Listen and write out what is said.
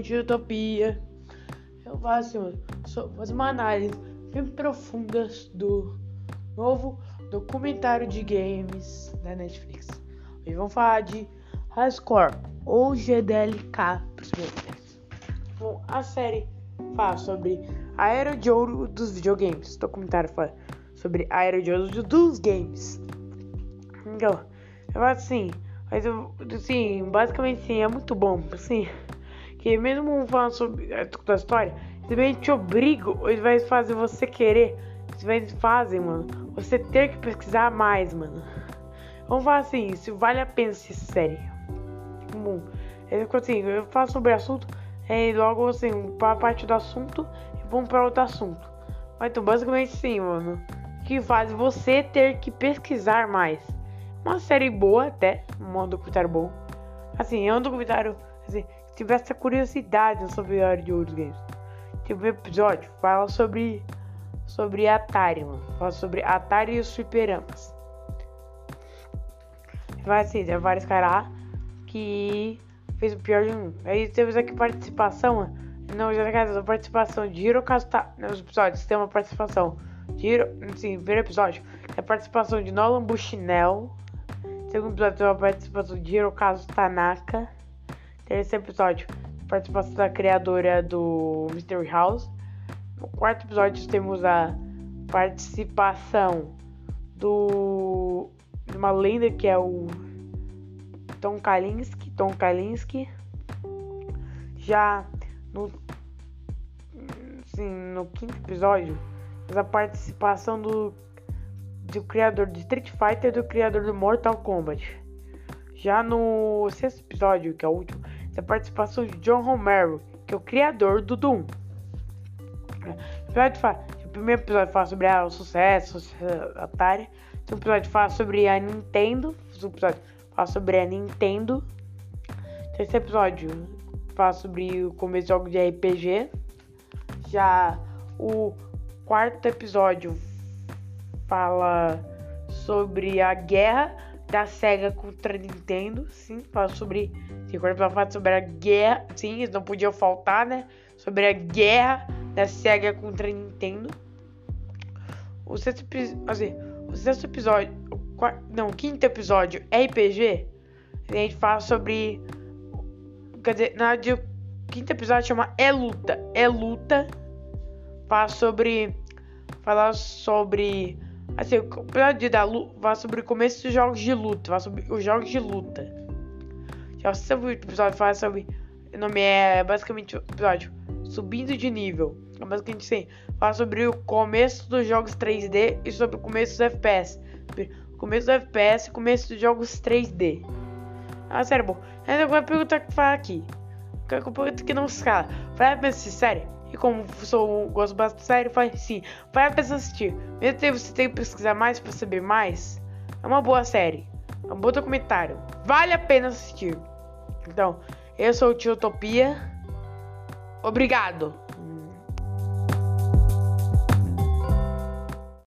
de Utopia. Eu assim, faço uma análise bem profunda do novo documentário de games da Netflix. Hoje vamos falar de High Score ou GDLK Bom, a série fala sobre a era de ouro dos videogames. O documentário fala sobre a era de ouro dos games. Então, eu acho assim, mas assim, basicamente sim, é muito bom, assim, que mesmo falando sobre a história, bem te obrigam, eles vai fazer você querer, eles fazem, mano, você ter que pesquisar mais, mano. Vamos falar assim, se vale a pena essa série. Bom, é assim, eu falo sobre assunto, e logo assim, para a parte do assunto e vamos para outro assunto. Mas então, basicamente sim, mano, que faz você ter que pesquisar mais. Uma série boa até, um documentário bom. Assim, é um documentário, assim, tivesse essa curiosidade sobre a área de outros games. Tipo, um episódio fala sobre sobre Atari, mano. Fala sobre Atari e os fliperamas. Vai assim, tem vários caras que fez o pior de um. Aí temos aqui participação, mano. Não, já na participação de Hirokazu tá nos episódios tem uma participação de Hiro, sim, primeiro episódio, tem a participação de Nolan Bushnell, Segundo episódio tem uma participação de Hirokazu Tanaka. Terceiro episódio, participação da criadora do Mystery House. No quarto episódio temos a participação do de uma lenda que é o Tom Kalinske, Tom Kalinske. Já no assim, no quinto episódio, a participação do do criador de Street Fighter e do criador do Mortal Kombat. Já no sexto episódio, que é o último, tem a participação de John Romero, que é o criador do Doom. O primeiro episódio fala sobre o sucesso, a Atari. O episódio fala sobre a Nintendo. O episódio fala sobre a Nintendo. Terceiro episódio fala sobre o começo de jogos de RPG. Já o quarto episódio fala sobre a guerra da SEGA contra a Nintendo. Sim, fala sobre. Sim, fala sobre a guerra. Sim, não podiam faltar, né? Sobre a guerra da SEGA contra a Nintendo. O sexto, assim, o sexto episódio. O não, o quinto episódio RPG. A gente fala sobre. Quer dizer, na de, o quinto episódio chama É Luta. É Luta. Fala sobre. Falar sobre Assim, o episódio da luta vai sobre o começo dos jogos de luta, vai sobre os jogos de luta. Já você sabe o episódio fala sobre. O nome é basicamente o episódio Subindo de nível. É basicamente assim. Fala sobre o começo dos jogos 3D e sobre o começo dos FPS. Começo do FPS e começo dos jogos 3D. Ah, sério, bom. Ainda uma pergunta que fala aqui. Que pergunta que não escala. Vai pensar, sério. E como sou, gosto bastante série, faz sim, vale a pena assistir. Mesmo que você tenha que pesquisar mais para saber mais, é uma boa série. É um bom documentário. Vale a pena assistir. Então, eu sou o Tio Utopia. Obrigado.